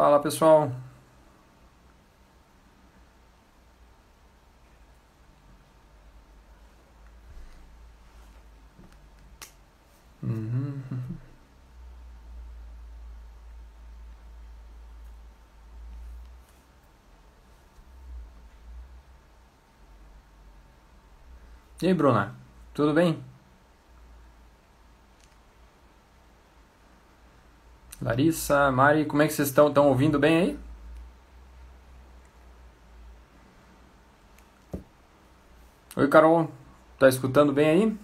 Fala pessoal. E aí, Bruna? Tudo bem? Larissa, Mari, como é que vocês estão? Estão ouvindo bem aí? Oi, Carol. Tá escutando bem aí?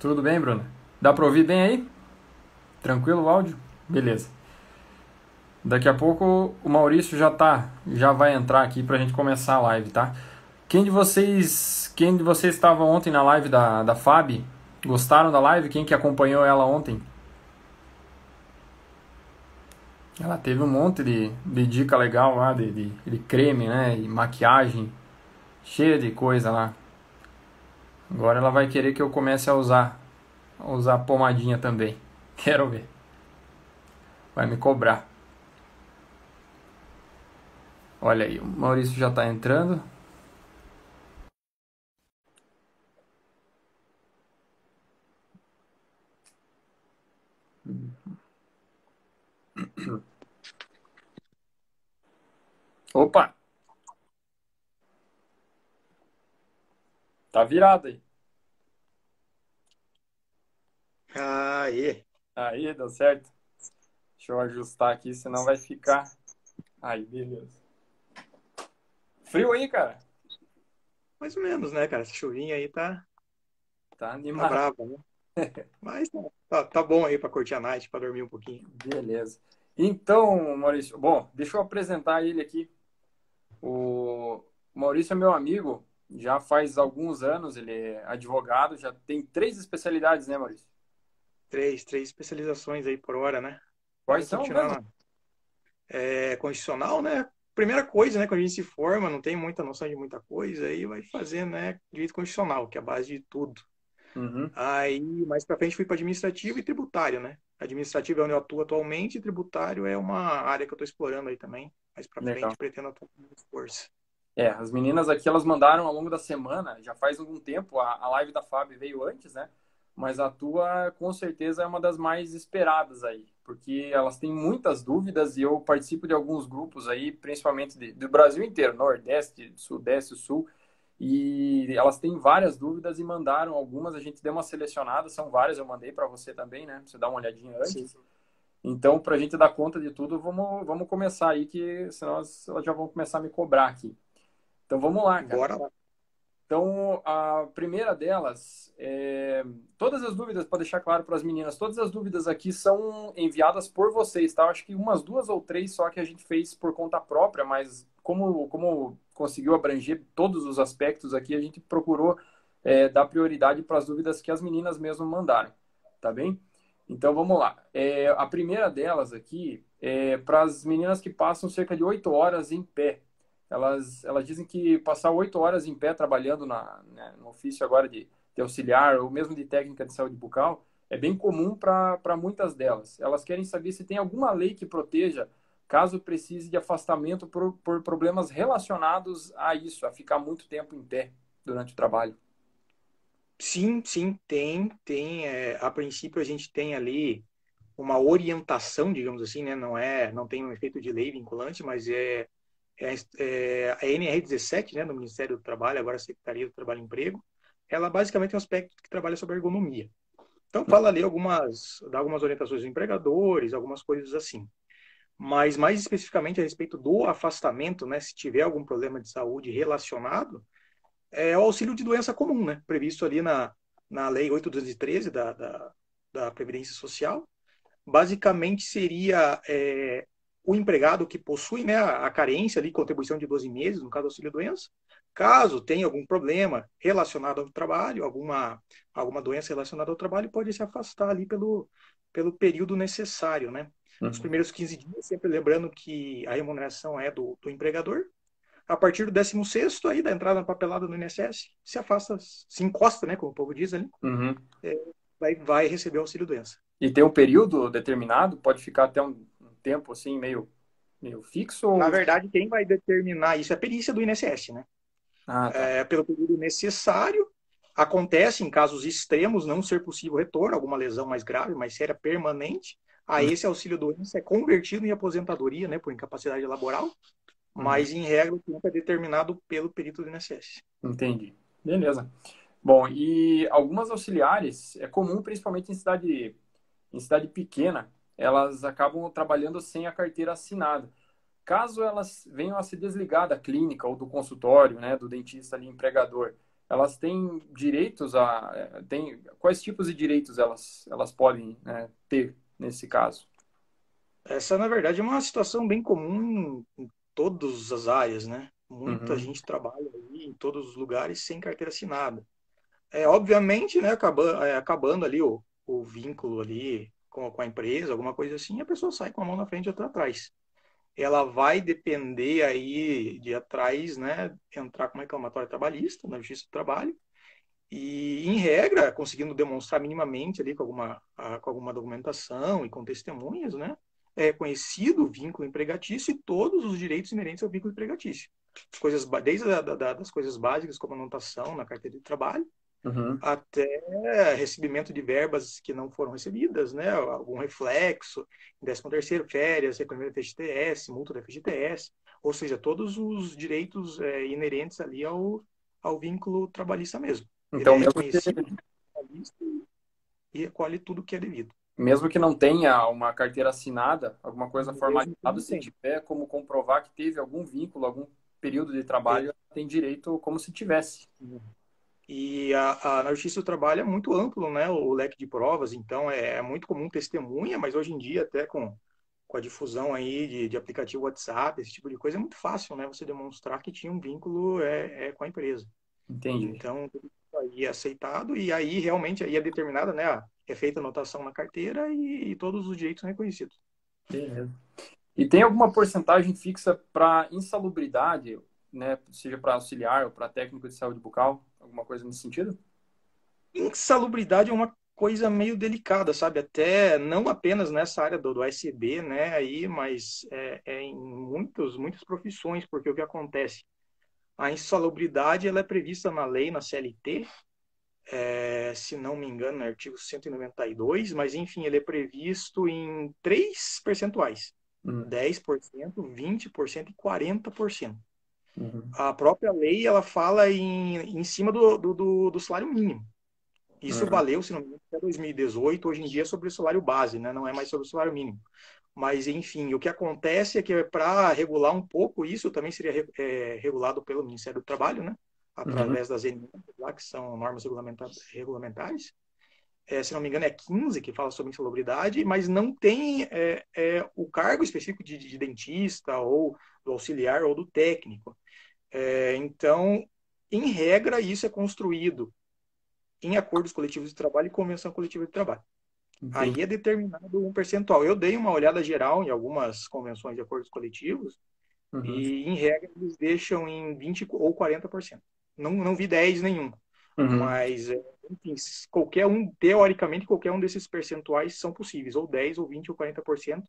Tudo bem, Bruna? Dá para ouvir bem aí? Tranquilo o áudio? Beleza. Daqui a pouco o Maurício já tá, já vai entrar aqui pra gente começar a live, tá? Quem de vocês, quem de vocês estava ontem na live da, da Fab? Gostaram da live? Quem que acompanhou ela ontem? Ela teve um monte de, de dica legal lá, de, de, de creme, né? E maquiagem, cheia de coisa lá. Agora ela vai querer que eu comece a usar, a usar pomadinha também. Quero ver. Vai me cobrar. Olha aí, o Maurício já está entrando. Opa! Tá virado aí. Aí. Aí, deu certo. Deixa eu ajustar aqui, senão vai ficar. Aí, beleza. Frio aí, cara? Mais ou menos, né, cara? Essa chuvinha aí tá. Tá Tá animado. brava, né? Mas tá, tá, tá bom aí pra curtir a night, pra dormir um pouquinho. Beleza. Então, Maurício, bom, deixa eu apresentar ele aqui. O Maurício é meu amigo, já faz alguns anos, ele é advogado, já tem três especialidades, né, Maurício? Três, três especializações aí por hora, né? Quais Vamos são continuar É, constitucional, né? Primeira coisa, né? Quando a gente se forma, não tem muita noção de muita coisa, aí vai fazer, né? Direito constitucional, que é a base de tudo. Uhum. Aí, mais pra frente, fui para administrativo e tributário, né? Administrativo é onde eu atuo atualmente, e tributário é uma área que eu tô explorando aí também. Mais pra Legal. frente, pretendo atuar com força. É, as meninas aqui, elas mandaram ao longo da semana, já faz algum tempo, a, a live da Fábio veio antes, né? Mas a tua, com certeza, é uma das mais esperadas aí, porque elas têm muitas dúvidas e eu participo de alguns grupos aí, principalmente de- do Brasil inteiro, Nordeste, Sudeste, Sul, e elas têm várias dúvidas e mandaram algumas, a gente deu uma selecionada, são várias, eu mandei para você também, né? Você dar uma olhadinha antes. Sim. Então, para a gente dar conta de tudo, vamos, vamos começar aí, que senão elas, elas já vão começar a me cobrar aqui. Então vamos lá, cara. Bora lá. Então, a primeira delas, é... todas as dúvidas, para deixar claro para as meninas, todas as dúvidas aqui são enviadas por vocês, tá? Eu acho que umas duas ou três só que a gente fez por conta própria, mas como, como conseguiu abranger todos os aspectos aqui, a gente procurou é, dar prioridade para as dúvidas que as meninas mesmo mandaram, tá bem? Então, vamos lá. É, a primeira delas aqui é para as meninas que passam cerca de oito horas em pé elas, elas dizem que passar oito horas em pé trabalhando na, né, no ofício agora de, de auxiliar ou mesmo de técnica de saúde bucal é bem comum para muitas delas. Elas querem saber se tem alguma lei que proteja caso precise de afastamento por, por problemas relacionados a isso, a ficar muito tempo em pé durante o trabalho. Sim, sim, tem, tem. é, a princípio a gente tem ali uma orientação, digamos assim, né? Não é, não tem um efeito de lei vinculante, mas é, a NR17, né, do Ministério do Trabalho, agora Secretaria do Trabalho e Emprego. Ela basicamente é um aspecto que trabalha sobre ergonomia. Então fala ali algumas, dá algumas orientações aos empregadores, algumas coisas assim. Mas mais especificamente a respeito do afastamento, né, se tiver algum problema de saúde relacionado, é o auxílio de doença comum, né? Previsto ali na, na Lei 8.213 da, da, da Previdência Social. Basicamente seria é, o empregado que possui né, a, carência ali, contribuição de 12 meses, no caso do auxílio doença. Caso tenha algum problema relacionado ao trabalho, alguma, alguma doença relacionada ao trabalho, pode se afastar ali pelo, pelo período necessário, né? Os primeiros 15 dias, sempre lembrando que a remuneração é do, do empregador. a partir do 16 aí da entrada na papelada no INSS, se afasta, se encosta, né, como o povo diz ali, uhum. é, vai, vai receber auxílio doença. E tem um período determinado? Pode ficar até um tempo assim meio meio fixo? Ou... Na verdade, quem vai determinar isso é a perícia do INSS, né? Ah, tá. é, pelo período necessário. Acontece em casos extremos não ser possível retorno, alguma lesão mais grave, mais séria, permanente. Aí hum. esse auxílio doença é convertido em aposentadoria, né, por incapacidade laboral. Hum. Mas em regra o tempo é determinado pelo perito do INSS. Entendi. Beleza. Bom, e algumas auxiliares é comum, principalmente em cidade em cidade pequena, elas acabam trabalhando sem a carteira assinada. Caso elas venham a se desligar da clínica ou do consultório, né, do dentista ali, empregador, elas têm direitos a... Eh, têm, quais tipos de direitos elas, elas podem né, ter nesse caso? Essa, na verdade, é uma situação bem comum em todas as áreas, né? Muita uhum. gente trabalha ali em todos os lugares sem carteira assinada. É, obviamente, né, acabando, é, acabando ali o, o vínculo ali com, com a empresa, alguma coisa assim, a pessoa sai com a mão na frente e outra atrás. Ela vai depender aí de atrás, né, entrar com uma reclamatória trabalhista na Justiça do Trabalho e, em regra, conseguindo demonstrar minimamente ali com alguma, com alguma documentação e com testemunhas, né, é conhecido o vínculo empregatício e todos os direitos inerentes ao vínculo empregatício. Coisas, desde a, da, das coisas básicas, como anotação na carteira de trabalho, uhum. até recebimento de verbas que não foram recebidas, né? Algum reflexo, 13 terceiro, férias, recolhimento da FGTS, multa da FGTS, ou seja, todos os direitos é, inerentes ali ao, ao vínculo trabalhista mesmo. Então, Ele é que... e recolhe tudo que é devido. Mesmo que não tenha uma carteira assinada, alguma coisa formalizada, se tiver como comprovar que teve algum vínculo, algum período de trabalho, é. tem direito como se tivesse. Uhum. E a, a, na Justiça do Trabalho é muito amplo, né, o leque de provas, então é, é muito comum testemunha, mas hoje em dia até com, com a difusão aí de, de aplicativo WhatsApp, esse tipo de coisa, é muito fácil, né, você demonstrar que tinha um vínculo é, é com a empresa. Entendi. Então, tudo isso aí é aceitado e aí realmente aí é determinada, né, é feita a anotação na carteira e, e todos os direitos são reconhecidos. Beleza. E tem alguma porcentagem fixa para insalubridade, né, seja para auxiliar ou para técnico de saúde bucal? Alguma coisa nesse sentido? Insalubridade é uma coisa meio delicada, sabe? Até não apenas nessa área do, do SB, né? Aí, mas é, é, em muitos, muitas profissões, porque o que acontece? A insalubridade ela é prevista na lei, na CLT, é, se não me engano, no artigo 192, mas enfim, ele é previsto em três percentuais: hum. 10%, 20% e 40%. Uhum. A própria lei ela fala em, em cima do, do, do salário mínimo. Isso uhum. valeu, se não me engano, até 2018. Hoje em dia é sobre o salário base, né? não é mais sobre o salário mínimo. Mas, enfim, o que acontece é que para regular um pouco isso, também seria é, regulado pelo Ministério do Trabalho, né? através uhum. das NMs, que são normas regulamentares. É, se não me engano, é 15 que fala sobre insalubridade, mas não tem é, é, o cargo específico de, de, dentista ou do auxiliar ou do técnico. É, então, em regra, isso é construído em acordos coletivos de trabalho e convenção coletiva de trabalho. Entendi. Aí é determinado um percentual. Eu dei uma olhada geral em algumas convenções de acordos coletivos uhum. e, em regra, eles deixam em 20% ou 40%. Não, não vi 10 nenhum. Uhum. Mas, é, enfim, qualquer um, teoricamente, qualquer um desses percentuais são possíveis, ou 10, ou 20, ou 40%,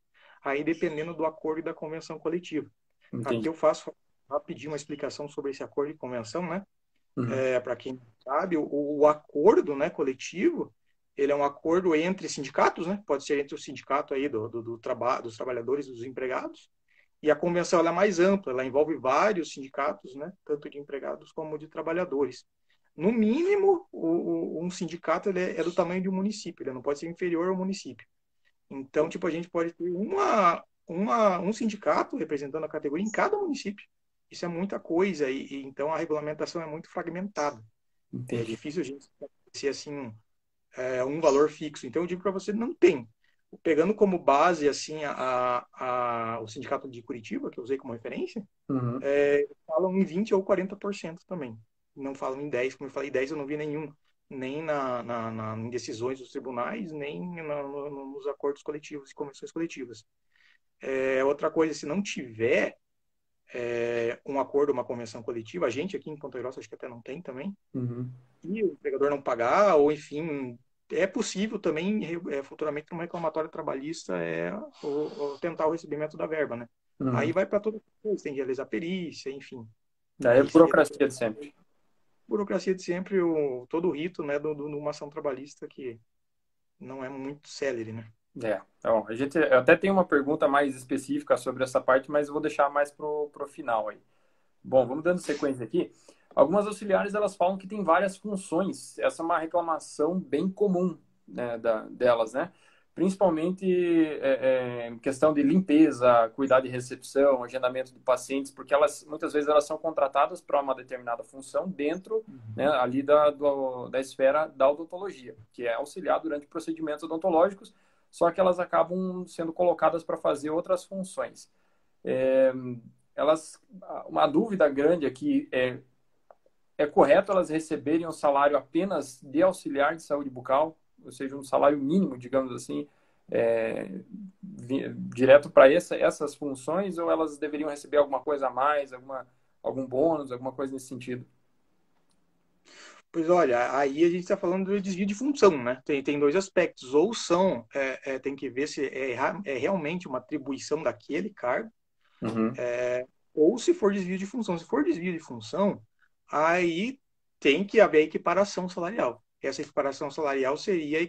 aí dependendo do acordo e da convenção coletiva. Entendi. Aqui eu faço rapidinho uma explicação sobre esse acordo de convenção, né? Uhum. É, Para quem sabe, o, o, acordo né, coletivo, ele é um acordo entre sindicatos, né? Pode ser entre o sindicato aí do, do, do trabalho, dos trabalhadores e dos empregados. E a convenção ela é mais ampla, ela envolve vários sindicatos, né? Tanto de empregados como de trabalhadores. No mínimo, o, o, um sindicato ele é, é do tamanho de um município, ele não pode ser inferior ao município. Então, tipo, a gente pode ter uma, uma, um sindicato representando a categoria em cada município. Isso é muita coisa e, e então a regulamentação é muito fragmentada. Entendi. É difícil a gente ser assim é, um valor fixo. Então eu digo para você não tem. Pegando como base assim a, a, o sindicato de Curitiba que eu usei como referência, uhum. é, falam em 20 ou 40% também. Não falam em 10, como eu falei 10 eu não vi nenhum nem na, na, na, em decisões dos tribunais, nem na, no, nos acordos coletivos e convenções coletivas. É, outra coisa, se não tiver é, um acordo, uma convenção coletiva. A gente aqui em Ponta Grossa acho que até não tem também. Uhum. E o empregador não pagar, ou enfim, é possível também é, futuramente uma reclamatória trabalhista é ou, ou tentar o recebimento da verba, né? Uhum. Aí vai para toda coisa, tem que realizar perícia, enfim. Daí é burocracia de sempre. Burocracia de sempre, o, todo o rito, né, de uma ação trabalhista que não é muito célere, né? É, então, a gente até tem uma pergunta mais específica sobre essa parte, mas vou deixar mais pro, pro final aí. Bom, vamos dando sequência aqui. Algumas auxiliares elas falam que tem várias funções. Essa é uma reclamação bem comum né, da, delas, né? Principalmente é, é, questão de limpeza, cuidar de recepção, agendamento de pacientes, porque elas muitas vezes elas são contratadas para uma determinada função dentro uhum. né, ali da, do, da esfera da odontologia, que é auxiliar durante procedimentos odontológicos, só que elas acabam sendo colocadas para fazer outras funções. É, elas, uma dúvida grande aqui é é correto elas receberem um salário apenas de auxiliar de saúde bucal, ou seja, um salário mínimo, digamos assim, é, direto para essa, essas funções, ou elas deveriam receber alguma coisa a mais, alguma, algum bônus, alguma coisa nesse sentido? Pois olha, aí a gente está falando do desvio de função, né? Tem, tem dois aspectos. Ou são, é, é, tem que ver se é, é, realmente uma atribuição daquele cargo, uhum. É, ou se for desvio de função. Se for desvio de função, aí tem que haver equiparação salarial. Essa equiparação salarial seria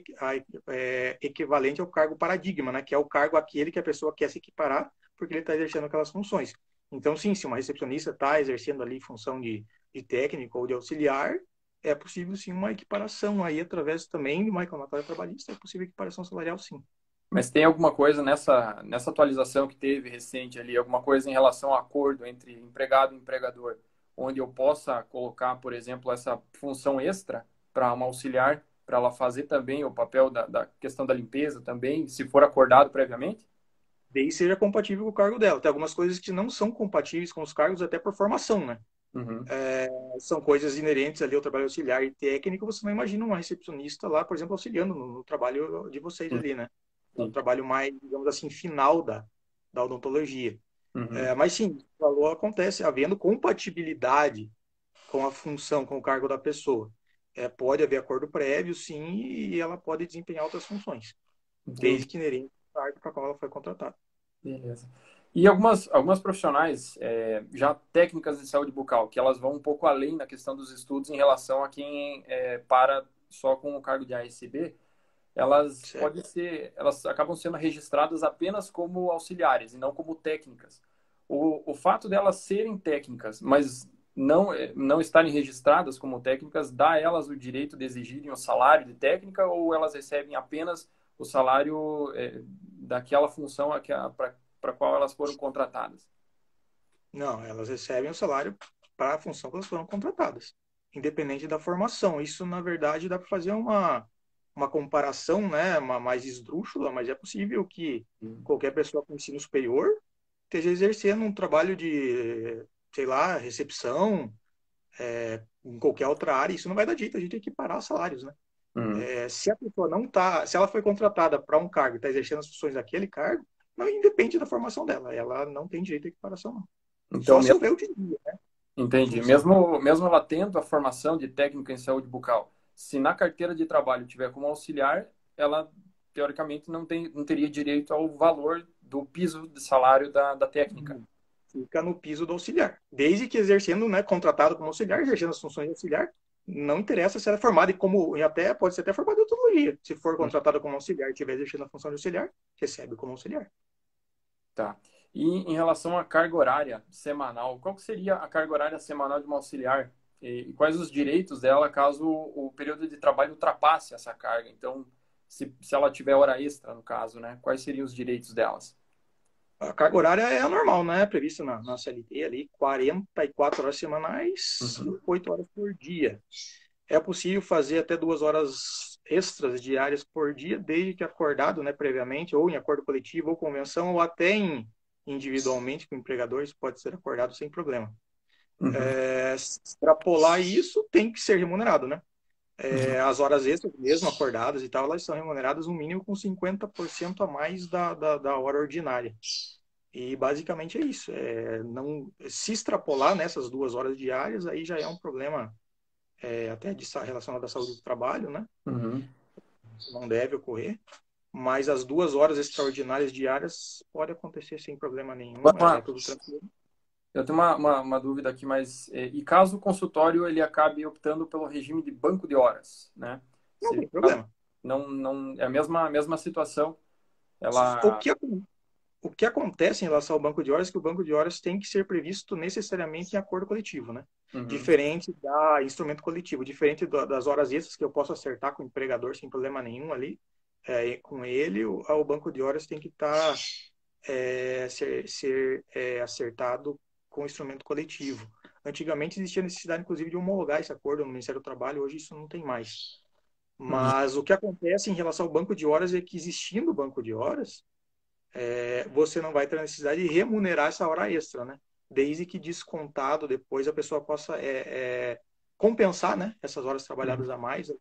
é, equivalente ao cargo paradigma, né? que é o cargo aquele que a pessoa quer se equiparar porque ele está exercendo aquelas funções. Então, sim, se uma recepcionista está exercendo ali função de, de técnico ou de auxiliar, é possível sim uma equiparação aí através também de uma reclamatória trabalhista, é possível equiparação salarial sim. Mas tem alguma coisa nessa, nessa atualização que teve recente ali, alguma coisa em relação ao acordo entre empregado e empregador? onde eu possa colocar, por exemplo, essa função extra para uma auxiliar, para ela fazer também o papel da, da, questão da limpeza também, se for acordado previamente? Desde seja compatível com o cargo dela. Tem algumas coisas que não são compatíveis com os cargos até por formação, né? Uhum. É, são coisas inerentes ali ao trabalho auxiliar e técnico. Você não imagina uma recepcionista lá, por exemplo, auxiliando no, no trabalho de vocês uhum. ali, né? Um trabalho mais, digamos assim, final da, da odontologia. Uhum. É, mas sim, o valor acontece havendo compatibilidade com a função, com o cargo da pessoa. É, pode haver acordo prévio, sim, e ela pode desempenhar outras funções, Entendi. desde que inerente cargo para qual ela foi contratada. Beleza. E algumas, algumas profissionais, é, já técnicas de saúde bucal, que elas vão um pouco além na questão dos estudos em relação a quem é, para só com o cargo de ASB, elas podem ser, elas acabam sendo registradas apenas como auxiliares e não como técnicas. O, o fato delas serem técnicas, mas não, não estarem registradas como técnicas, dá a elas o direito de exigirem o salário de técnica ou elas recebem apenas o salário é, daquela função para a qual elas foram contratadas? Não, elas recebem o salário para a função que elas foram contratadas, independente da formação. Isso, na verdade, dá para fazer uma, uma comparação né, uma mais esdrúxula, mas é possível que qualquer pessoa com ensino superior esteja exercendo um trabalho de, sei lá, recepção, é, em qualquer outra área. Isso não vai dar jeito, a gente tem que parar os salários, né? Uhum. É, se a pessoa não está, se ela foi contratada para um cargo e está exercendo as funções daquele cargo, não independe da formação dela, ela não tem direito à equiparação, não. Então, Só se houver né? Entendi. Mesmo, mesmo ela tendo a formação de técnica em saúde bucal, se na carteira de trabalho tiver como auxiliar, ela teoricamente não, tem, não teria direito ao valor do piso de salário da, da técnica. Fica no piso do auxiliar. Desde que exercendo, né, contratado como auxiliar, exercendo as funções de auxiliar, não interessa se ela é formada e como e até pode ser até formada em odontologia. Se for contratada como auxiliar e estiver exercendo a função de auxiliar, recebe como auxiliar. Tá. E em relação à carga horária semanal, qual seria a carga horária semanal de uma auxiliar? E, quais os direitos dela caso o período de trabalho ultrapasse essa carga? Então, se, se ela tiver hora extra, no caso, né? Quais seriam os direitos delas? A carga horária é normal, né? Prevista na, na CLT ali, 44 horas semanais, uhum. 8 horas por dia. É possível fazer até duas horas extras diárias por dia, desde que acordado, né, previamente, ou em acordo coletivo, ou convenção, ou até em, individualmente com empregadores, pode ser acordado sem problema. Uhum. É, extrapolar isso tem que ser remunerado, né? É. As horas extras, mesmo acordadas e tal, elas são remuneradas no mínimo com 50% a mais da, da, da, hora ordinária. E basicamente é isso. É, não se extrapolar nessas duas horas diárias, aí já é um problema é, até de, relacionado à saúde do trabalho, né? Uhum. Não deve ocorrer. Mas as duas horas extraordinárias diárias pode acontecer sem problema nenhum. É, tudo tranquilo. Eu tenho uma, uma, uma, dúvida aqui, mas é, e caso o consultório ele acabe optando pelo regime de banco de horas, né? Não Se, tem problema. Não, não é a mesma mesma situação. Ela o que o que acontece em relação ao banco de horas é que o banco de horas tem que ser previsto necessariamente em acordo coletivo, né? Uhum. Diferente da instrumento coletivo, diferente das horas extras que eu posso acertar com o empregador sem problema nenhum ali, é, com ele, o, o, banco de horas tem que estar tá, é, ser, ser é, acertado com o instrumento coletivo. Antigamente existia necessidade, inclusive, de homologar esse acordo no Ministério do Trabalho, hoje isso não tem mais. Uhum. Mas uhum. o que acontece em relação ao banco de horas é que, existindo o banco de horas, é, você não vai ter a necessidade de remunerar essa hora extra, né? Desde que descontado depois a pessoa possa é, é, compensar, né? Essas horas trabalhadas uhum. a mais,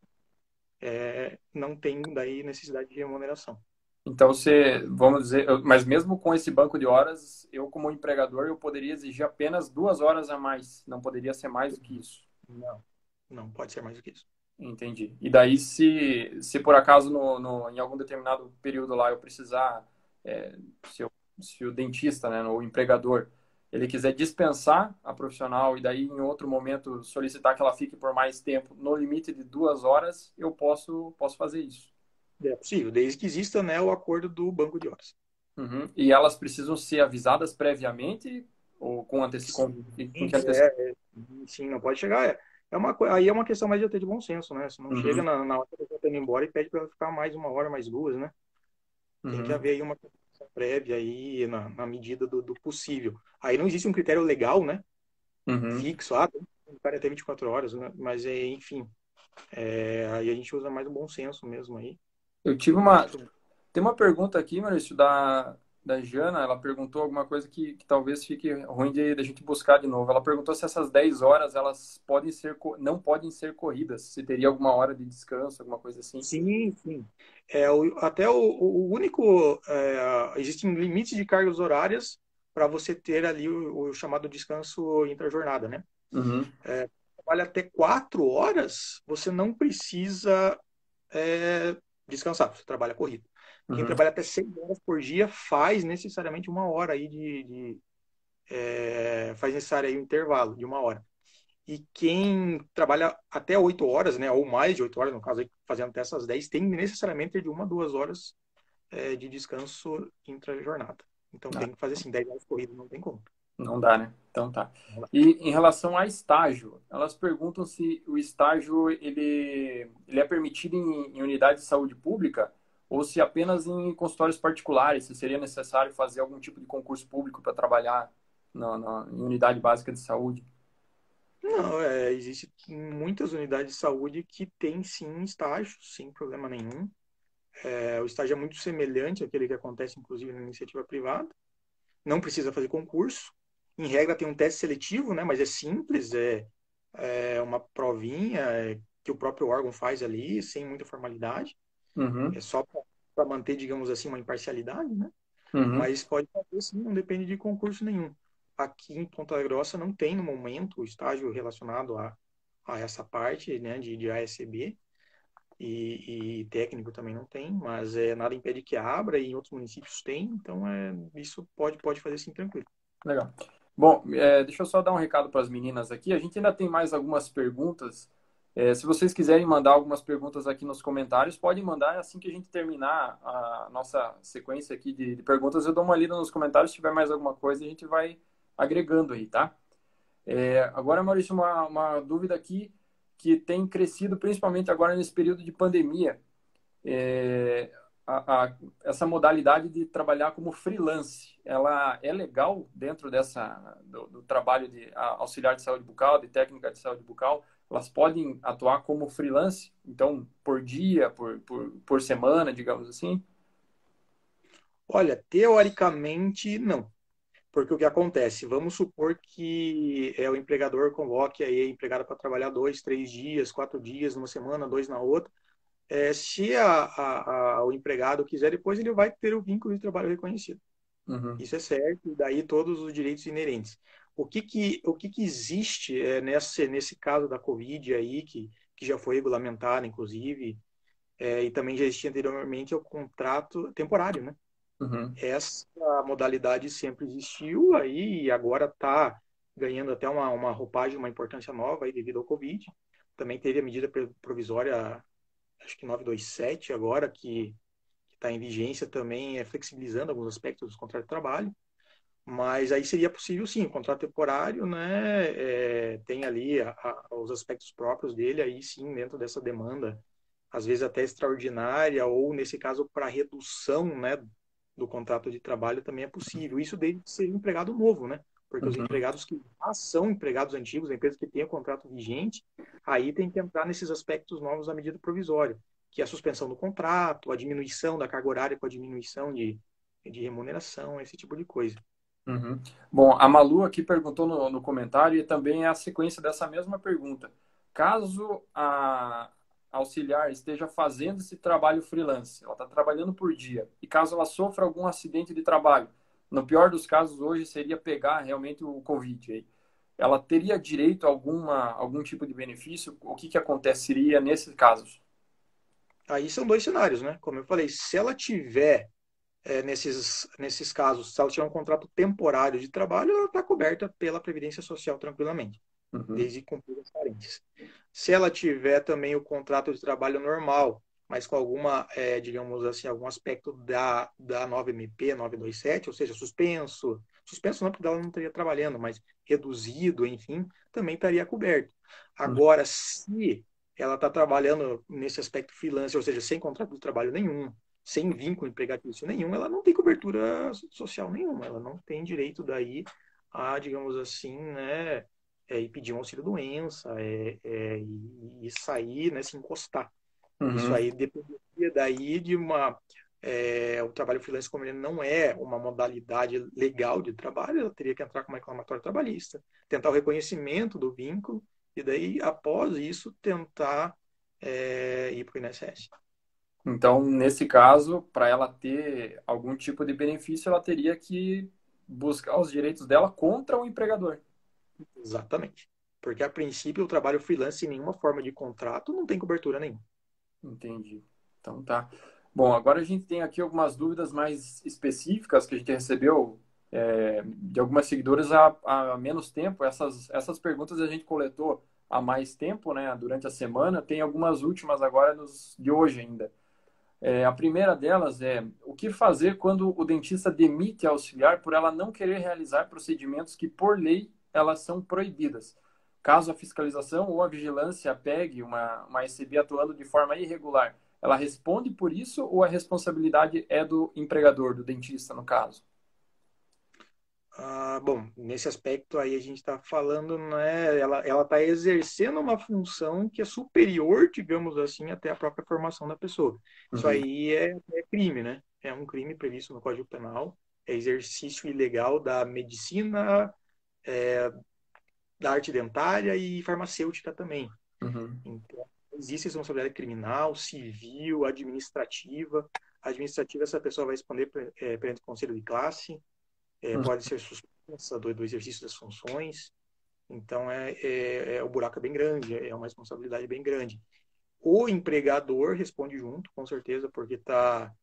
é, não tem daí necessidade de remuneração. Então você, vamos dizer, mas mesmo com esse banco de horas, eu como empregador eu poderia exigir apenas duas horas a mais, não poderia ser mais do que isso. Não, não pode ser mais do que isso. Entendi. E daí se, se por acaso no, no em algum determinado período lá eu precisar é, se, eu, se, o dentista, né, o empregador, ele quiser dispensar a profissional e daí em outro momento solicitar que ela fique por mais tempo no limite de duas horas, eu posso, posso fazer isso. É possível, desde que exista né, o acordo do banco de horas. Uhum. E elas precisam ser avisadas previamente ou com antecedência? Sim, é, é, sim, não pode chegar. É, é uma, aí é uma questão mais de ter de bom senso, né? Você não uhum. chega na, na hora que você está indo embora e pede para ficar mais uma hora, mais duas, né? Tem que uhum. haver aí uma prévia aí na, na medida do, do, possível. Aí não existe um critério legal, né? Uhum. Fixo, ah, o cara até 24 horas, né? Mas é, enfim. É, aí a gente usa mais o bom senso mesmo aí. Eu tive uma. Tem uma pergunta aqui, Maurício, da, da Jana, ela perguntou alguma coisa que, que talvez fique ruim de, de, a gente buscar de novo. Ela perguntou se essas 10 horas elas podem ser não podem ser corridas, se teria alguma hora de descanso, alguma coisa assim. Sim, sim. É, o, até o, o único. É, existem limites de cargas horárias para você ter ali o, o, chamado descanso intra-jornada, né? Uhum. É, trabalha até quatro horas, você não precisa é, descansar, você trabalha corrido. Quem uhum. trabalha até seis horas por dia faz necessariamente uma hora aí de. de é, faz necessário aí um intervalo de uma hora. E quem trabalha até oito horas, né, ou mais de oito horas, no caso aí, fazendo até essas dez, tem necessariamente de uma, duas horas é, de descanso intra-jornada. Então ah. tem que fazer assim, dez horas corridas, não tem como. Não dá, né? Então tá. E em relação a estágio, elas perguntam se o estágio ele, ele é permitido em, em unidade de saúde pública ou se apenas em consultórios particulares, se seria necessário fazer algum tipo de concurso público para trabalhar na, na, em unidade básica de saúde. Não, é, existe muitas unidades de saúde que têm sim estágio, sem problema nenhum. É, o estágio é muito semelhante àquele que acontece, inclusive, na iniciativa privada. Não precisa fazer concurso. Em regra, tem um teste seletivo, né, mas é simples, é, é uma provinha é, que o próprio órgão faz ali, sem muita formalidade. Uhum. É só para manter, digamos assim, uma imparcialidade, né? Uhum. Mas pode fazer sim, não depende de concurso nenhum. Aqui em Ponta Grossa não tem no momento o estágio relacionado a, a essa parte né, de, de ASB e, e, técnico também não tem, mas é, nada impede que abra e em outros municípios tem, então é, isso pode, pode fazer sim tranquilo. Legal. Bom, é, deixa eu só dar um recado para as meninas aqui. A gente ainda tem mais algumas perguntas é, se vocês quiserem mandar algumas perguntas aqui nos comentários, podem mandar assim que a gente terminar a nossa sequência aqui de, de perguntas. Eu dou uma lida nos comentários, se tiver mais alguma coisa, a gente vai agregando aí, tá? É, agora, Maurício, uma, uma dúvida aqui que tem crescido principalmente agora nesse período de pandemia. É, a, essa modalidade de trabalhar como freelance, ela é legal dentro dessa do, do trabalho de auxiliar de saúde bucal, de técnica de saúde bucal? elas podem atuar como freelance, então por dia, por, por, por semana, digamos assim? Olha, teoricamente não. Porque o que acontece? Vamos supor que é, o empregador convoque aí a empregada para trabalhar dois, três dias, quatro dias numa semana, dois na outra. É, se a, a, a, o empregado quiser, depois ele vai ter o vínculo de trabalho reconhecido. Uhum. Isso é certo, e daí todos os direitos inerentes. O que que, o que, que existe é, nesse, nesse caso da Covid aí, que, que já foi regulamentado, inclusive, é, e também já existia anteriormente, é o contrato temporário, né? Uhum. Essa modalidade sempre existiu aí e agora está ganhando até uma, uma roupagem, uma importância nova aí devido ao Covid. Também teve a medida provisória, acho que 927 agora, que está em vigência também, é flexibilizando alguns aspectos dos contratos de trabalho. Mas aí seria possível, sim, o contrato temporário, né, é, tem ali a, a, os aspectos próprios dele, aí sim, dentro dessa demanda, às vezes até extraordinária, ou nesse caso, para redução, né, do contrato de trabalho também é possível. Isso deve ser empregado novo, né? Porque uhum. os empregados que já são empregados antigos, empresas que têm o contrato vigente, aí tem que entrar nesses aspectos novos da medida provisória, que é a suspensão do contrato, a diminuição da carga horária com a diminuição de, de remuneração, esse tipo de coisa. Uhum. Bom, a Malu aqui perguntou no, no comentário e também é a sequência dessa mesma pergunta. Caso a, auxiliar esteja fazendo esse trabalho freelance, ela está trabalhando por dia, e caso ela sofra algum acidente de trabalho, no pior dos casos hoje seria pegar realmente o Covid aí. Ela teria direito a alguma, algum tipo de benefício? O que, que aconteceria nesses casos? Aí são dois cenários, né? Como eu falei, se ela tiver é, nesses, nesses casos, se ela tiver um contrato temporário de trabalho, ela está coberta pela Previdência Social tranquilamente uhum. desde cumprir as carências. Se ela tiver também o contrato de trabalho normal, mas com alguma, é, digamos assim, algum aspecto da, da 9MP, 927, ou seja, suspenso, suspenso não porque ela não estaria trabalhando, mas reduzido, enfim, também estaria coberto. Agora, uhum. se ela está trabalhando nesse aspecto freelance, ou seja, sem contrato de trabalho nenhum, sem vínculo empregatício nenhum, ela não tem cobertura social nenhuma, ela não tem direito daí a, digamos assim, né, é, e pedir um auxílio doença é, é, e, e, sair, né, se encostar. Uhum. Isso aí dependeria daí de uma é, o trabalho freelance como ele não é uma modalidade legal de trabalho, ela teria que entrar com uma reclamatória trabalhista, tentar o reconhecimento do vínculo e daí após isso tentar é, ir para o INSS. Então, nesse caso, para ela ter algum tipo de benefício, ela teria que buscar os direitos dela contra o empregador. Exatamente. Porque a princípio o trabalho freelance sem nenhuma forma de contrato não tem cobertura nenhuma. Entendi. Então tá. Bom, agora a gente tem aqui algumas dúvidas mais específicas que a gente recebeu é, de algumas seguidoras há, há, menos tempo. Essas, essas perguntas a gente coletou há mais tempo, né, durante a semana. Tem algumas últimas agora nos, de hoje ainda. É, a primeira delas é o que fazer quando o dentista demite a auxiliar por ela não querer realizar procedimentos que, por lei, elas são proibidas. Caso a fiscalização ou a vigilância pegue uma, uma SB atuando de forma irregular, ela responde por isso ou a responsabilidade é do empregador, do dentista, no caso? Ah, bom, nesse aspecto aí a gente está falando, né, ela está exercendo uma função que é superior, digamos assim, até a própria formação da pessoa. Uhum. Isso aí é, é, crime, né? É um crime previsto no Código Penal, é exercício ilegal da medicina, é, da arte dentária e farmacêutica também. Uhum. Então, existe responsabilidade criminal, civil, administrativa. administrativa, essa pessoa vai responder é, perante o conselho de classe, é, uhum. pode ser suspensa do, do, exercício das funções. Então, é, é, é, o buraco é bem grande, é uma responsabilidade bem grande. O empregador responde junto, com certeza, porque está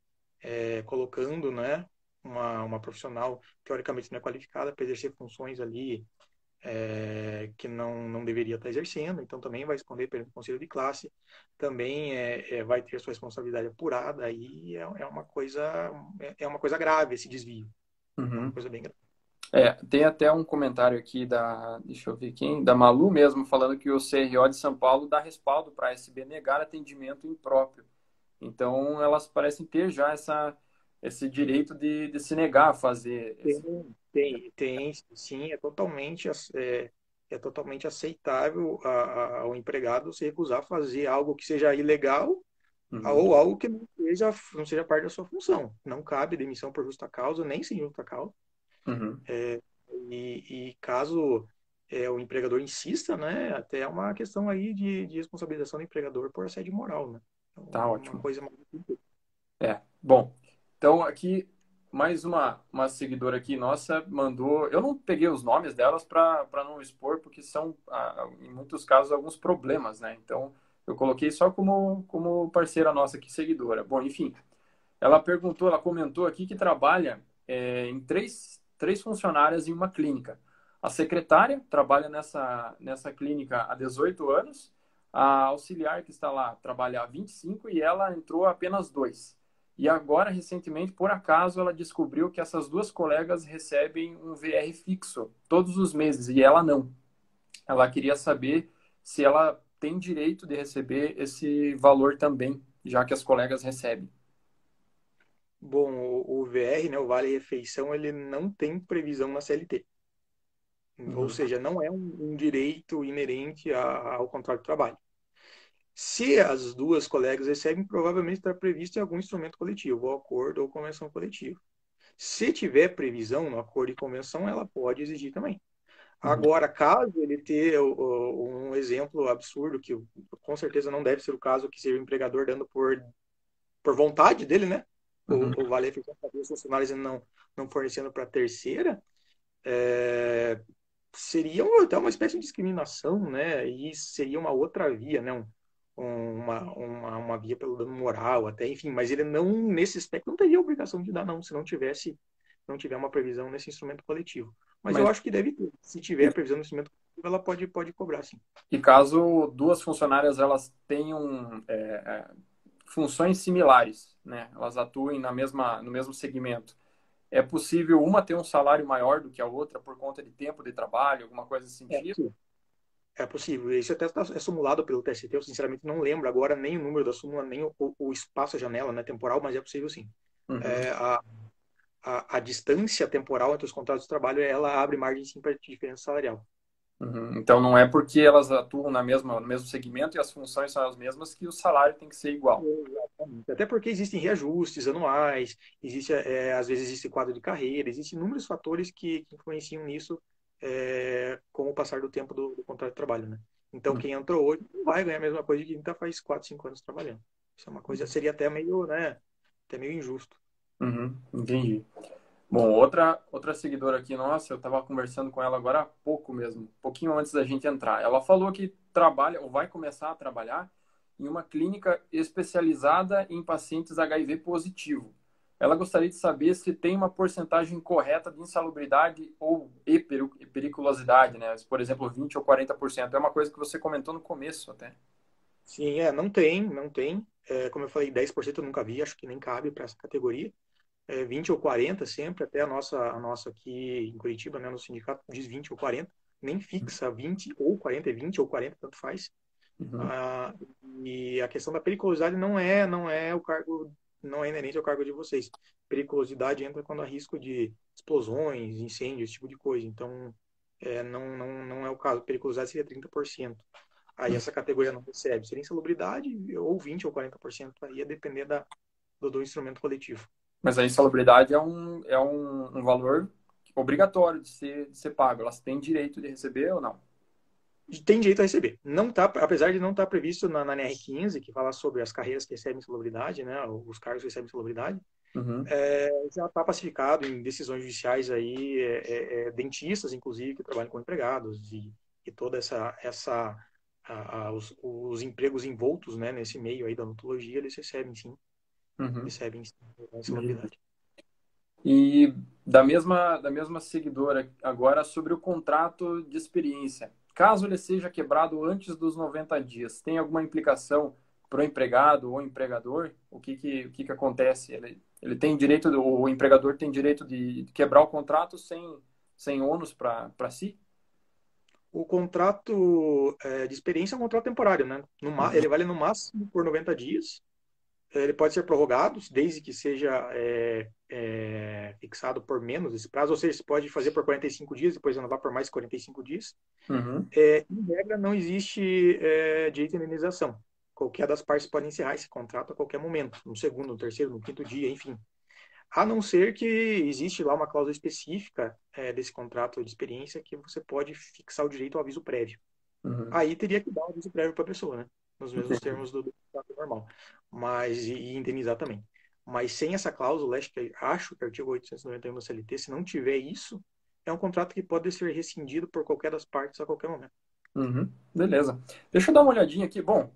é, colocando né, uma, uma profissional teoricamente não é qualificada para exercer funções ali é, que não, não deveria estar exercendo, então também vai responder pelo conselho de classe, também é, é, vai ter sua responsabilidade apurada, aí é, é uma coisa é, é uma coisa grave esse desvio, é uhum. uma coisa bem grave. É, tem até um comentário aqui da, deixa eu ver quem, da Malu mesmo, falando que o CRO de São Paulo dá respaldo para a SB negar atendimento impróprio. Então, elas parecem ter já essa, esse direito de, de se negar a fazer. Tem, tem, tem sim, é totalmente, é, é totalmente aceitável a, a, ao empregado se recusar a fazer algo que seja ilegal uhum. ou algo que não seja, não seja parte da sua função. Não cabe demissão por justa causa, nem sem justa causa. Uhum. É, e, e, caso é, o empregador insista, né, até é uma questão aí de, de responsabilização do empregador por assédio moral, né? Então, tá ótimo. Uma coisa. É, bom, então, aqui, mais uma, uma seguidora aqui nossa mandou. Eu não peguei os nomes delas para não expor, porque são, em muitos casos, alguns problemas, né? Então, eu coloquei só como, como parceira nossa aqui, seguidora. Bom, enfim, ela perguntou, ela comentou aqui que trabalha é, em três, três funcionárias em uma clínica. A secretária trabalha nessa, nessa clínica há 18 anos, a auxiliar que está lá trabalha há 25 e ela entrou apenas dois. E agora, recentemente, por acaso, ela descobriu que essas duas colegas recebem um VR fixo todos os meses e ela não. Ela queria saber se ela tem direito de receber esse valor também, já que as colegas recebem. Bom, o, VR, né, o Vale Refeição, ele não tem previsão na CLT. Uhum. Ou seja, não é um, um direito inerente a, ao contrato de trabalho. Se as duas colegas recebem, provavelmente está previsto em algum instrumento coletivo, ou acordo ou convenção coletiva. Se tiver previsão no acordo e convenção, ela pode exigir também. Uhum. Agora, caso ele tenha um exemplo absurdo, que com certeza não deve ser o caso, que seja o empregador dando por, por vontade dele, né? Uhum. O, o Vale Refeição os funcionários não, não fornecendo para terceira, é, seria até uma espécie de discriminação, né? E seria uma outra via, né? Um, uma, uma, uma via pelo dano moral, até, enfim, mas ele não, nesse aspecto, não teria obrigação de dar, não, se não tivesse, não tiver uma previsão nesse instrumento coletivo. Mas, mas... eu acho que deve ter. Se tiver a previsão no instrumento coletivo, ela pode, pode cobrar, sim. E caso duas funcionárias elas tenham é, é, funções similares, né? Elas atuem na mesma, no mesmo segmento. É possível uma ter um salário maior do que a outra por conta de tempo de trabalho, alguma coisa assim? sentido? É, é possível. Isso até tá, é simulado pelo TST. Eu, sinceramente, não lembro agora nem o número da súmula, nem o, o espaço, a janela né, temporal, mas é possível sim. Uhum. É, a, a, a, distância temporal entre os contratos de trabalho, ela abre margem sim para diferença salarial. Uhum. Então, não é porque elas atuam na mesma, no mesmo segmento e as funções são as mesmas que o salário tem que ser igual. Exatamente. Até porque existem reajustes anuais, existe, é, às vezes existe quadro de carreira, existem inúmeros fatores que, que influenciam nisso é, com o passar do tempo do, do contrato de trabalho, né? Então, uhum. quem entrou hoje não vai ganhar a mesma coisa que quem está faz 4, 5 anos trabalhando. Isso é uma coisa, seria até meio, né, até meio injusto. Uhum. Entendi. Bom, outra, outra seguidora aqui nossa, eu estava conversando com ela agora há pouco mesmo, pouquinho antes da gente entrar. Ela falou que trabalha, ou vai começar a trabalhar, em uma clínica especializada em pacientes HIV positivo. Ela gostaria de saber se tem uma porcentagem correta de insalubridade ou e periculosidade, né? Por exemplo, 20 ou 40%. É uma coisa que você comentou no começo até. Sim, é, não tem, não tem. É, como eu falei, 10% eu nunca vi, acho que nem cabe para essa categoria é, 20 ou 40 sempre, até a nossa, a nossa aqui em Curitiba, né, no sindicato diz 20 ou 40, nem fixa 20 ou 40, é 20 ou 40, tanto faz. Uhum. Ah, e a questão da periculosidade não é, não é o cargo, não é inerente ao cargo de vocês. Periculosidade entra quando há risco de explosões, incêndios, esse tipo de coisa. Então, é, não, não, não é o caso. Periculosidade seria 30%. Aí essa categoria não recebe. Seria insalubridade ou 20 ou 40%. Aí ia depender da, do, do instrumento coletivo. Mas a insalubridade é um, é um, um valor obrigatório de ser, de ser pago. Elas têm direito de receber ou não? Tem direito a receber. Não tá, apesar de não estar tá previsto na, na NR15, que fala sobre as carreiras que recebem insalubridade, né, os cargos que recebem insalubridade, uhum. é, já está pacificado em decisões judiciais aí, é, é, é, dentistas, inclusive, que trabalham com empregados e, e toda essa, essa a, a, os, os, empregos envoltos né, nesse meio aí da odontologia, eles recebem sim uhum. recebem responsabilidade. E da mesma, da mesma seguidora, agora sobre o contrato de experiência. Caso ele seja quebrado antes dos 90 dias, tem alguma implicação para o empregado ou empregador? O que, que, o que, que acontece? Ele, ele tem direito, o empregador tem direito de quebrar o contrato sem, sem ônus para si? O contrato é, de experiência é um contrato temporário, né? No, uhum. Ele vale no máximo por 90 dias ele pode ser prorrogado, desde que seja é, é, fixado por menos esse prazo, ou seja, você pode fazer por 45 dias, depois renovar por mais 45 dias. Uhum. É, em regra, não existe é, direito de indenização. Qualquer das partes pode encerrar esse contrato a qualquer momento, no segundo, no terceiro, no quinto dia, enfim. A não ser que existe lá uma cláusula específica é, desse contrato de experiência que você pode fixar o direito ao aviso prévio. Uhum. Aí teria que dar um aviso prévio para a pessoa, né? nos mesmos termos do, contrato normal, mas e, e, indenizar também. Mas sem essa cláusula, acho que, acho que o artigo 891 da CLT, se não tiver isso, é um contrato que pode ser rescindido por qualquer das partes a qualquer momento. Uhum, beleza. Deixa eu dar uma olhadinha aqui. Bom,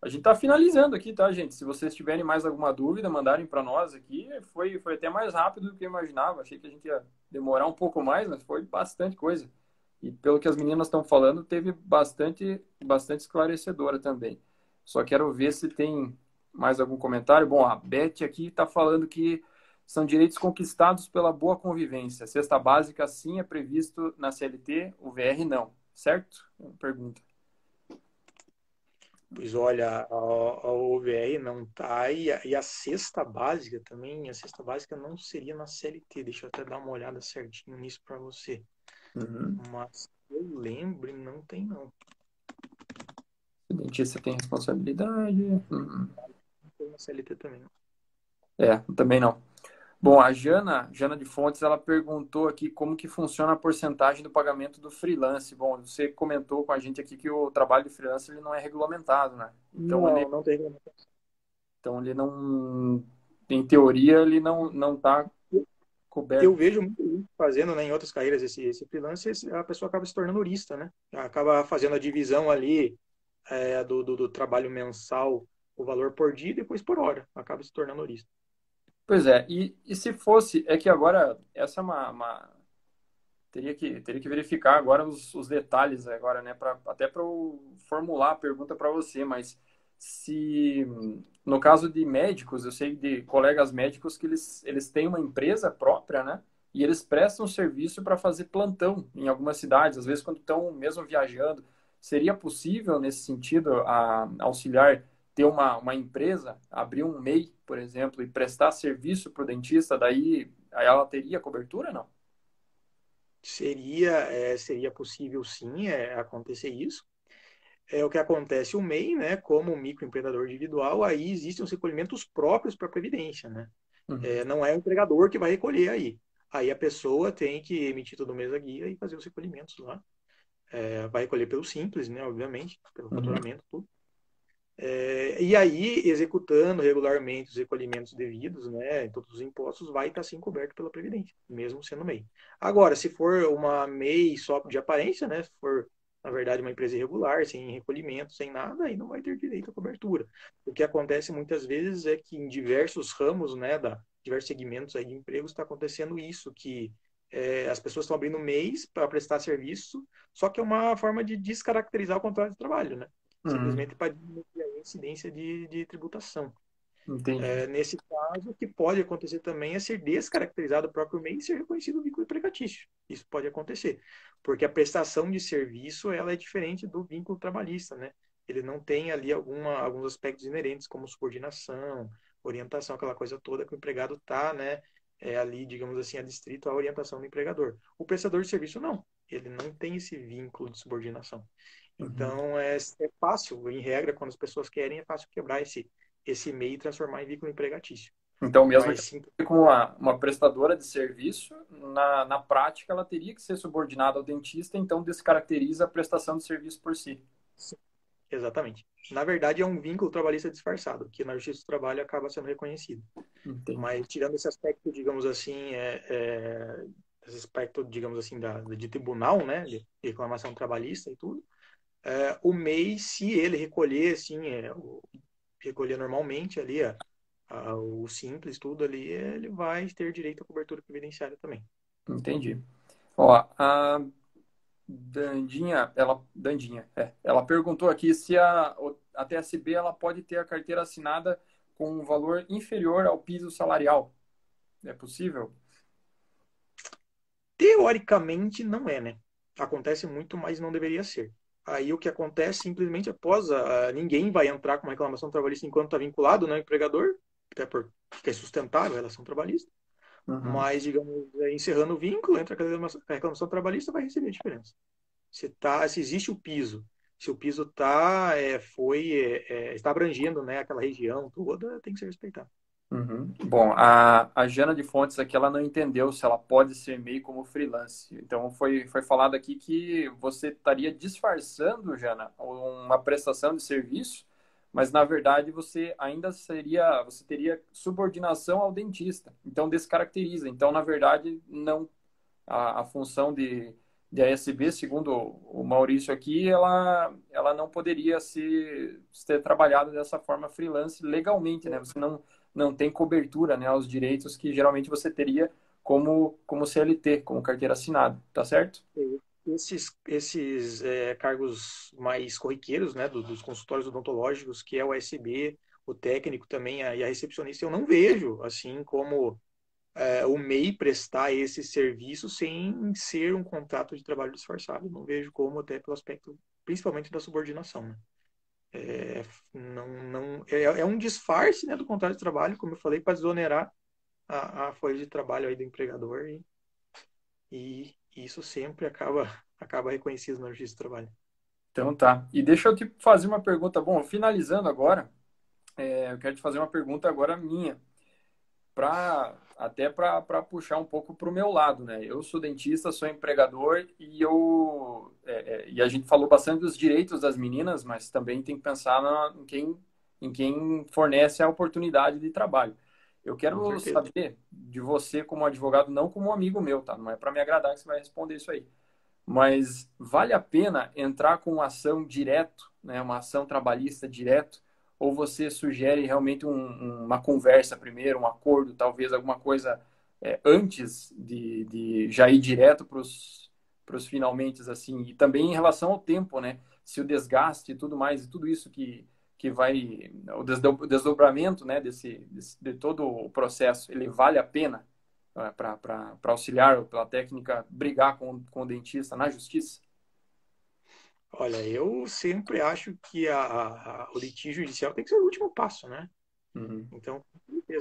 a gente está finalizando aqui, tá, gente? Se vocês tiverem mais alguma dúvida, mandarem para nós aqui. Foi, foi até mais rápido do que eu imaginava. Achei que a gente ia demorar um pouco mais, mas foi bastante coisa. E pelo que as meninas estão falando, teve bastante, bastante esclarecedora também. Só quero ver se tem mais algum comentário. Bom, a Beth aqui está falando que são direitos conquistados pela boa convivência. Cesta básica, sim, é previsto na CLT, o VR não, certo? Pergunta. Pois olha, a, a OVR não está e, e, a cesta básica também, a cesta básica não seria na CLT. Deixa eu até dar uma olhada certinho nisso para você. Uhum. Mas eu lembro, não tem não. O dentista tem responsabilidade. Uhum. Tem na CLT também não. É, também não. Bom, a Jana, Jana de Fontes, ela perguntou aqui como que funciona a porcentagem do pagamento do freelance. Bom, você comentou com a gente aqui que o trabalho de freelance ele não é regulamentado, né? Então não, ele, não tem regulamentação. Então ele não, em teoria, ele não não está coberto. Eu vejo muito fazendo né, em outras carreiras esse, esse freelance, a pessoa acaba se tornando urista, né? Acaba fazendo a divisão ali é, do, do, do trabalho mensal, o valor por dia e depois por hora. Acaba se tornando urista. Pois é, e, e se fosse, é que agora, essa é uma, uma teria, que, teria que verificar agora os, os detalhes agora, né, pra, até para formular a pergunta para você, mas se, no caso de médicos, eu sei de colegas médicos que eles, eles têm uma empresa própria, né, e eles prestam serviço para fazer plantão em algumas cidades, às vezes quando estão mesmo viajando, seria possível, nesse sentido, a, auxiliar ter uma, uma empresa, abrir um MEI, por exemplo, e prestar serviço para o dentista, daí ela teria cobertura, não? Seria, é, seria possível sim é, acontecer isso. É o que acontece o MEI, né, como microempreendedor individual, aí existem os recolhimentos próprios para a Previdência, né? Uhum. É, não é o empregador que vai recolher aí. Aí a pessoa tem que emitir todo mês a guia e fazer os recolhimentos lá. É, vai recolher pelo simples, né, obviamente, pelo faturamento, uhum. tudo. É, e aí, executando regularmente os recolhimentos devidos, né, todos os impostos, vai estar sim coberto pela Previdência, mesmo sendo MEI. Agora, se for uma MEI só de aparência, né, se for, na verdade, uma empresa irregular, sem recolhimento, sem nada, aí não vai ter direito à cobertura. O que acontece muitas vezes é que em diversos ramos, né, da, diversos segmentos aí de empregos, está acontecendo isso, que é, as pessoas estão abrindo MEIs para prestar serviço, só que é uma forma de descaracterizar o contrato de trabalho, né? Uhum. Simplesmente para diminuir a incidência de, de tributação. É, nesse caso, o que pode acontecer também é ser descaracterizado o próprio MEI e ser reconhecido o vínculo empregatício. Isso pode acontecer, porque a prestação de serviço ela é diferente do vínculo trabalhista, né? Ele não tem ali alguma, alguns aspectos inerentes, como subordinação, orientação, aquela coisa toda que o empregado está, né? É ali, digamos assim, adstrito à orientação do empregador. O prestador de serviço não, ele não tem esse vínculo de subordinação. Uhum. Então, é, é fácil, em regra, quando as pessoas querem, é fácil quebrar esse, esse meio e transformar em vínculo empregatício. Então, mesmo Mas, sim, com uma, uma prestadora de serviço, na, na prática, ela teria que ser subordinada ao dentista, então descaracteriza a prestação de serviço por si. Sim, exatamente. Na verdade, é um vínculo trabalhista disfarçado, que na Justiça do Trabalho acaba sendo reconhecido. Entendi. Mas, tirando esse aspecto, digamos assim, é, é, esse aspecto, digamos assim, da, de tribunal, né, de reclamação trabalhista e tudo, é, o MEI, se ele recolher, assim, é, recolher normalmente ali, a, a, o simples, tudo ali, ele vai ter direito à cobertura previdenciária também. Entendi. Ó, a Dandinha, ela, Dandinha, é, ela perguntou aqui se a, a TSB ela pode ter a carteira assinada com um valor inferior ao piso salarial. É possível? Teoricamente não é, né? Acontece muito, mas não deveria ser. Aí o que acontece simplesmente após a, a ninguém vai entrar com uma reclamação trabalhista enquanto está vinculado, né, empregador, até porque é sustentável a relação trabalhista. Uhum. Mas, digamos, é, encerrando o vínculo, entra a reclamação trabalhista, vai receber a diferença. Se, tá, se existe o piso, se o piso tá, é, foi, é, é está abrangendo né, aquela região toda, tem que ser respeitado. Uhum. Bom, a, a Jana de Fontes aqui, ela não entendeu se ela pode ser MEI como freelance. Então, foi, foi falado aqui que você estaria disfarçando, Jana, uma prestação de serviço, mas na verdade você ainda seria, você teria subordinação ao dentista. Então descaracteriza. Então, na verdade, não a, a função de, de ASB, segundo o Maurício aqui, ela, ela não poderia ser, ser trabalhada dessa forma freelance legalmente, né? Você não, não tem cobertura né, aos direitos que geralmente você teria como, como CLT, como carteira assinada, tá certo? Esses, esses é, cargos mais corriqueiros, né, do, dos consultórios odontológicos, que é o SB, o técnico também a, e a recepcionista, eu não vejo, assim, como é, o MEI prestar esse serviço sem ser um contrato de trabalho disfarçado. Não vejo como, até pelo aspecto, principalmente da subordinação. Né? É, não, não, é, é, um disfarce né, do contrato de trabalho, como eu falei, para desonerar a, a folha de trabalho aí do empregador e, e isso sempre acaba, acaba reconhecido na Justiça do Trabalho. Então tá. E deixa eu te fazer uma pergunta. Bom, finalizando agora, é, eu quero te fazer uma pergunta agora minha, para até para puxar um pouco para o meu lado, né? Eu sou dentista, sou empregador e eu é, é, e a gente falou bastante dos direitos das meninas, mas também tem que pensar na, em quem em quem fornece a oportunidade de trabalho. Eu quero saber de você como advogado, não como amigo meu, tá? Não é para me agradar que você vai responder isso aí. Mas vale a pena entrar com uma ação direto, né? Uma ação trabalhista direto? Ou você sugere realmente um, uma conversa primeiro, um acordo, talvez alguma coisa é, antes de, de já ir direto para os finalmente, assim? E também em relação ao tempo, né? Se o desgaste e tudo mais, e tudo isso que, que vai o desdobramento né desse, desse, de todo o processo ele vale a pena uh, para auxiliar pela técnica brigar com, com o dentista na justiça olha eu sempre acho que a, a, o litígio judicial tem que ser o último passo né uhum. então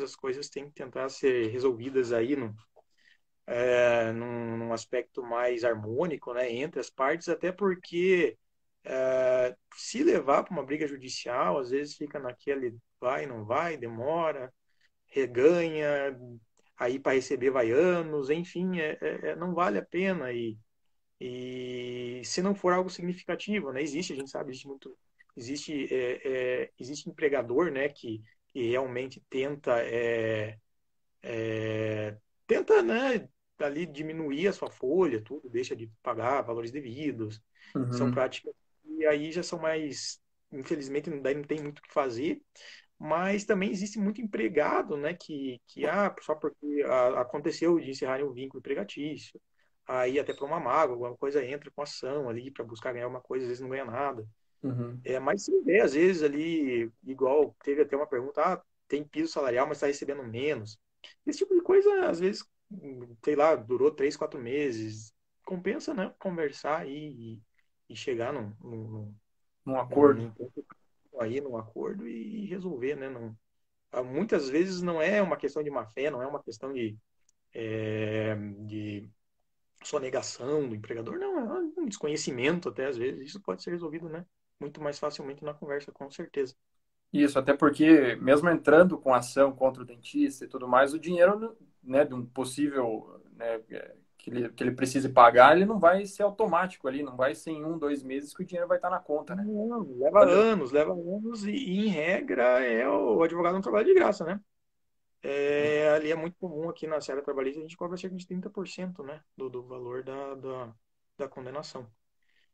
as coisas têm que tentar ser resolvidas aí no é, num, num aspecto mais harmônico né entre as partes até porque é, se levar para uma briga judicial, às vezes fica naquele vai, não vai, demora, reganha, aí para receber vai anos, enfim, é, é, é, não vale a pena. E, e se não for algo significativo, né? Existe, a gente sabe, existe muito. Existe, é, é, existe empregador né, que, que realmente tenta tenta né, ali diminuir a sua folha, tudo, deixa de pagar valores devidos. Uhum. São práticas e aí já são mais, infelizmente, daí não tem muito o que fazer, mas também existe muito empregado, né, que, que ah, só porque aconteceu de encerrarem o vínculo empregatício, aí até para uma mágoa, alguma coisa entra com ação ali para buscar ganhar uma coisa, às vezes não ganha nada. Uhum. É, mas se vê, às vezes, ali, igual teve até uma pergunta, ah, tem piso salarial, mas está recebendo menos. Esse tipo de coisa, às vezes, sei lá, durou três, quatro meses. Compensa, né? Conversar e, e chegar num, num, num acordo. Num, aí num acordo e resolver, né? Não, ah, muitas vezes não é uma questão de má fé, não é uma questão de, é, de sonegação do empregador, não, é um desconhecimento até às vezes. Isso pode ser resolvido, né? Muito mais facilmente na conversa, com certeza. Isso, até porque mesmo entrando com ação contra o dentista e tudo mais, o dinheiro né, de um possível né, que ele, que ele precise pagar, ele não vai ser automático ali, não vai ser em um, dois meses que o dinheiro vai estar na conta, né? Não, leva anos, leva anos e, e, em regra, é o advogado não trabalha de graça, né? É, ali é muito comum aqui na série trabalhista, a gente cobra cerca de 30% né, do, do valor da, da, da condenação.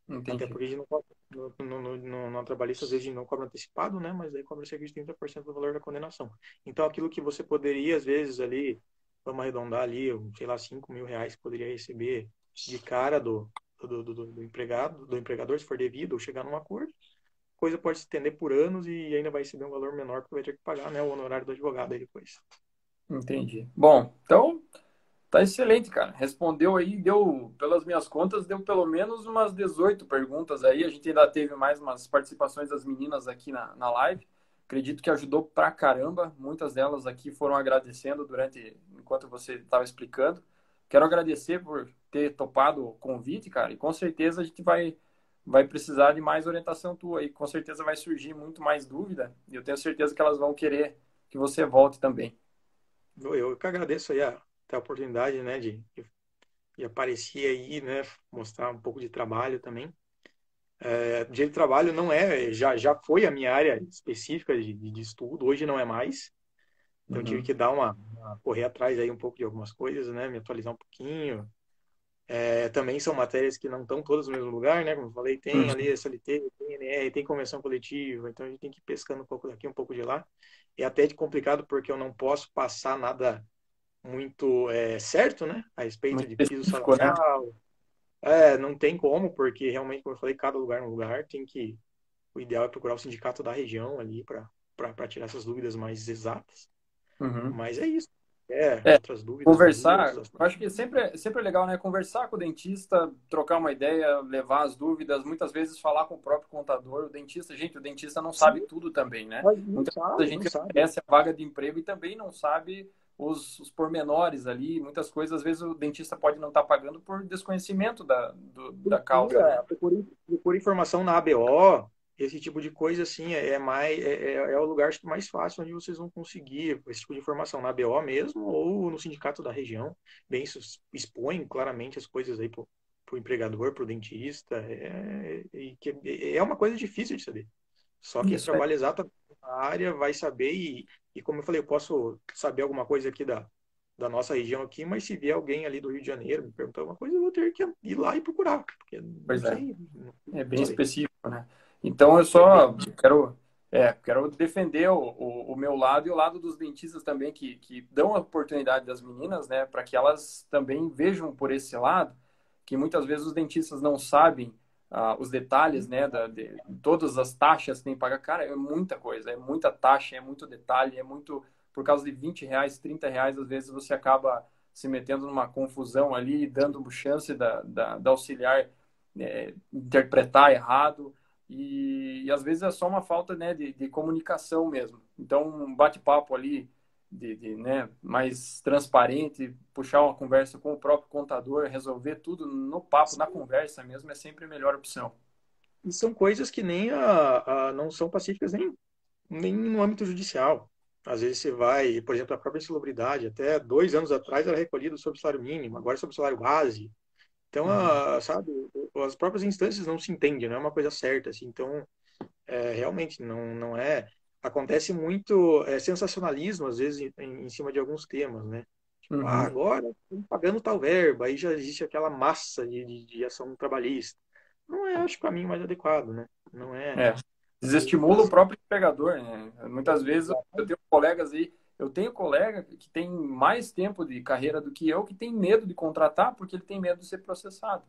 Entendi. Até porque a gente não cobra, no, no, no, no, trabalhista, às vezes a gente não cobra antecipado, né? Mas aí cobra cerca de 30% do valor da condenação. Então, aquilo que você poderia, às vezes, ali, vamos arredondar ali, sei lá, 5 mil reais que poderia receber de cara do, do, do, do, empregado, do empregador, se for devido, ou chegar num acordo. Coisa pode se estender por anos e ainda vai receber um valor menor porque vai ter que pagar né, o honorário do advogado aí depois. Entendi. Bom, então tá excelente, cara. Respondeu aí, deu, pelas minhas contas, deu pelo menos umas 18 perguntas aí. A gente ainda teve mais umas participações das meninas aqui na, na live. Acredito que ajudou pra caramba. Muitas delas aqui foram agradecendo durante enquanto você estava explicando. Quero agradecer por ter topado o convite, cara. E com certeza a gente vai vai precisar de mais orientação tua e com certeza vai surgir muito mais dúvida. E eu tenho certeza que elas vão querer que você volte também. Eu que agradeço aí a, a oportunidade, né, de, de, aparecer aí, né, mostrar um pouco de trabalho também. É, de trabalho não é, já, já foi a minha área específica de, de estudo, hoje não é mais. Então uhum. tive que dar uma, uma, correr atrás aí um pouco de algumas coisas, né? Me atualizar um pouquinho. É, também são matérias que não estão todas no mesmo lugar, né? Como eu falei, tem uhum. ali SLT, tem NR, tem convenção coletiva, então a gente tem que ir pescando um pouco daqui, um pouco de lá. É até complicado porque eu não posso passar nada muito é, certo, né? A respeito de piso né? salarial. É, não tem como, porque realmente, como eu falei, cada lugar é um lugar, tem que. O ideal é procurar o sindicato da região ali para tirar essas dúvidas mais exatas. Uhum. Mas é isso. É, é, outras dúvidas. Conversar, dúvidas, acho que sempre, sempre é legal, né? Conversar com o dentista, trocar uma ideia, levar as dúvidas, muitas vezes falar com o próprio contador, o dentista, gente, o dentista não sabe Sim. tudo também, né? Muitas vezes a gente oferece a vaga de emprego e também não sabe os, os pormenores ali, muitas coisas, às vezes o dentista pode não estar tá pagando por desconhecimento da, do, da causa. Né? Procure, procure informação na ABO, esse tipo de coisa assim é, é mais é, é, é, o lugar mais fácil onde vocês vão conseguir esse tipo de informação na BO mesmo ou no sindicato da região bem expõe claramente as coisas aí pro, pro empregador pro dentista é, é, é uma coisa difícil de saber só que Isso, trabalha é. exatamente na área vai saber e, e como eu falei eu posso saber alguma coisa aqui da da nossa região aqui, mas se vier alguém ali do Rio de Janeiro me perguntar alguma coisa, eu vou ter que ir lá e procurar. Porque pois é. Sei, é bem específico, né? Então eu só quero, é, quero defender o, o, o, meu lado e o lado dos dentistas também, que, que dão a oportunidade das meninas, né, para que elas também vejam por esse lado, que muitas vezes os dentistas não sabem ah, os detalhes, né, da, de, todas as taxas que tem que pagar. Cara, é muita coisa, é muita taxa, é muito detalhe, é muito. Por causa de 20 reais, 30 reais, às vezes você acaba se metendo numa confusão ali, dando chance da, da, da auxiliar é, interpretar errado. E, e, às vezes é só uma falta né, de, de comunicação mesmo. Então, um bate-papo ali de, de, né, mais transparente, puxar uma conversa com o próprio contador, resolver tudo no papo, na conversa mesmo, é sempre a melhor opção. E são coisas que nem a, a, não são pacíficas nem, nem no âmbito judicial. Às vezes você vai, por exemplo, a própria insalubridade, até dois anos atrás era recolhido sob salário mínimo, agora é sob salário base. Então, uhum. a, sabe, as próprias instâncias não se entendem, não é uma coisa certa, assim. Então, é, realmente, não, não é... Acontece muito é, sensacionalismo, às vezes, em, em, cima de alguns temas, né? Tipo, uhum. ah, agora estamos pagando tal verba, aí já existe aquela massa de, de, de, ação trabalhista. Não é, acho, o caminho mais adequado, né? Não é... é. Desestimula o próprio empregador, né? Muitas vezes eu tenho colegas aí eu tenho colega que tem mais tempo de carreira do que eu, que tem medo de contratar porque ele tem medo de ser processado.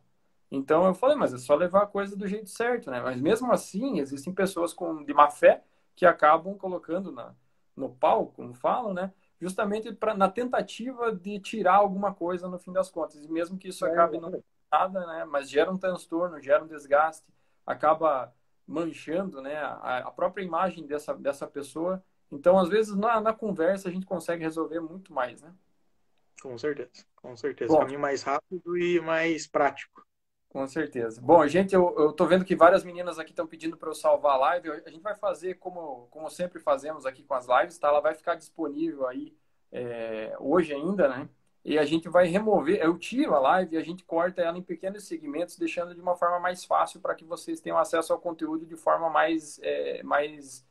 Então eu falei, mas é só levar a coisa do jeito certo, né? Mas mesmo assim, existem pessoas com, de má fé que acabam colocando na, no pau, como falam, né? Justamente pra, na tentativa de tirar alguma coisa no fim das contas. E mesmo que isso é, acabe não nada, né? Mas gera um transtorno, gera um desgaste, acaba manchando, né? A, a própria imagem dessa, dessa pessoa então, às vezes, na, na conversa, a gente consegue resolver muito mais, né? Com certeza, com certeza. Bom, Caminho mais rápido e mais prático. Com certeza. Bom, gente, eu, eu tô vendo que várias meninas aqui estão pedindo para eu salvar a live. A gente vai fazer como, como sempre fazemos aqui com as lives, tá? Ela vai ficar disponível aí é, hoje ainda, né? E a gente vai remover, eu tiro a live e a gente corta ela em pequenos segmentos, deixando de uma forma mais fácil para que vocês tenham acesso ao conteúdo de forma mais, é, mais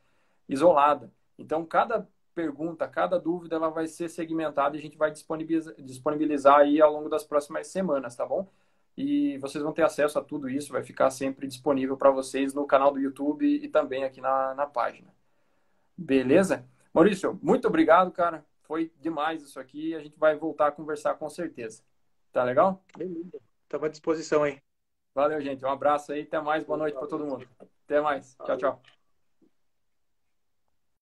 isolada. Então, cada pergunta, cada dúvida, ela vai ser segmentada e a gente vai disponibilizar, disponibilizar aí ao longo das próximas semanas, tá bom? E vocês vão ter acesso a tudo isso, vai ficar sempre disponível para vocês no canal do YouTube e também aqui na, na página. Beleza? Maurício, muito obrigado, cara. Foi demais isso aqui. A gente vai voltar a conversar com certeza. Tá legal? Beleza. Estamos à disposição aí. Valeu, gente. Um abraço aí. Até mais. Boa noite para todo mundo. Até mais. Tchau, tchau.